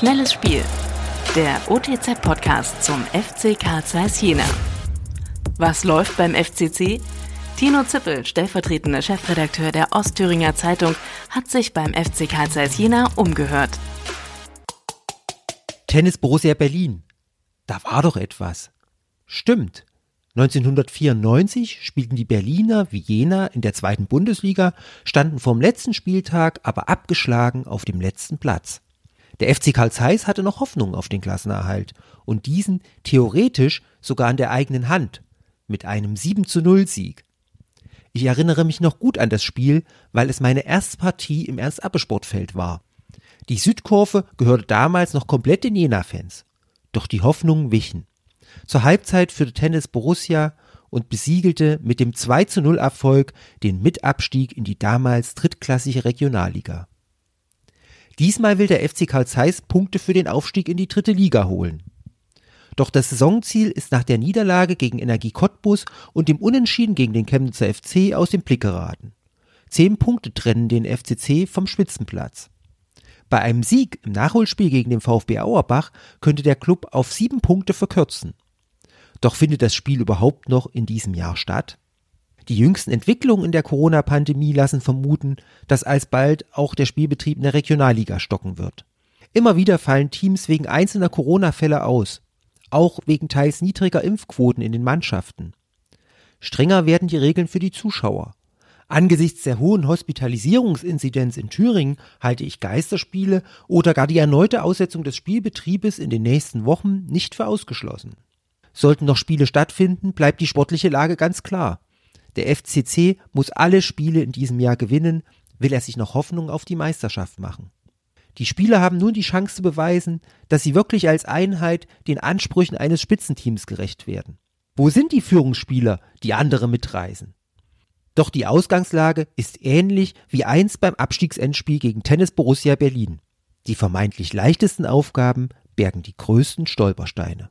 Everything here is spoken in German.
Schnelles Spiel. Der OTZ-Podcast zum FC Karl Zeiss Jena. Was läuft beim FCC? Tino Zippel, stellvertretender Chefredakteur der Ostthüringer Zeitung, hat sich beim FC Karl Zeiss Jena umgehört. Tennis Borussia Berlin. Da war doch etwas. Stimmt. 1994 spielten die Berliner wie Jena in der zweiten Bundesliga, standen vom letzten Spieltag aber abgeschlagen auf dem letzten Platz. Der FC Karl Zeiss hatte noch Hoffnung auf den Klassenerhalt und diesen theoretisch sogar an der eigenen Hand mit einem 7 zu 0 Sieg. Ich erinnere mich noch gut an das Spiel, weil es meine erste Partie im Ernst-Abbe-Sportfeld war. Die Südkurve gehörte damals noch komplett den Jena-Fans. Doch die Hoffnungen wichen. Zur Halbzeit führte Tennis Borussia und besiegelte mit dem 2 zu 0 Erfolg den Mitabstieg in die damals drittklassige Regionalliga. Diesmal will der FC Karl Zeiss Punkte für den Aufstieg in die dritte Liga holen. Doch das Saisonziel ist nach der Niederlage gegen Energie Cottbus und dem Unentschieden gegen den Chemnitzer FC aus dem Blick geraten. Zehn Punkte trennen den FCC vom Spitzenplatz. Bei einem Sieg im Nachholspiel gegen den VfB Auerbach könnte der Club auf sieben Punkte verkürzen. Doch findet das Spiel überhaupt noch in diesem Jahr statt? Die jüngsten Entwicklungen in der Corona-Pandemie lassen vermuten, dass alsbald auch der Spielbetrieb in der Regionalliga stocken wird. Immer wieder fallen Teams wegen einzelner Corona-Fälle aus, auch wegen teils niedriger Impfquoten in den Mannschaften. Strenger werden die Regeln für die Zuschauer. Angesichts der hohen Hospitalisierungsinzidenz in Thüringen halte ich Geisterspiele oder gar die erneute Aussetzung des Spielbetriebes in den nächsten Wochen nicht für ausgeschlossen. Sollten noch Spiele stattfinden, bleibt die sportliche Lage ganz klar. Der FCC muss alle Spiele in diesem Jahr gewinnen, will er sich noch Hoffnung auf die Meisterschaft machen. Die Spieler haben nun die Chance zu beweisen, dass sie wirklich als Einheit den Ansprüchen eines Spitzenteams gerecht werden. Wo sind die Führungsspieler, die andere mitreisen? Doch die Ausgangslage ist ähnlich wie einst beim Abstiegsendspiel gegen Tennis Borussia Berlin. Die vermeintlich leichtesten Aufgaben bergen die größten Stolpersteine.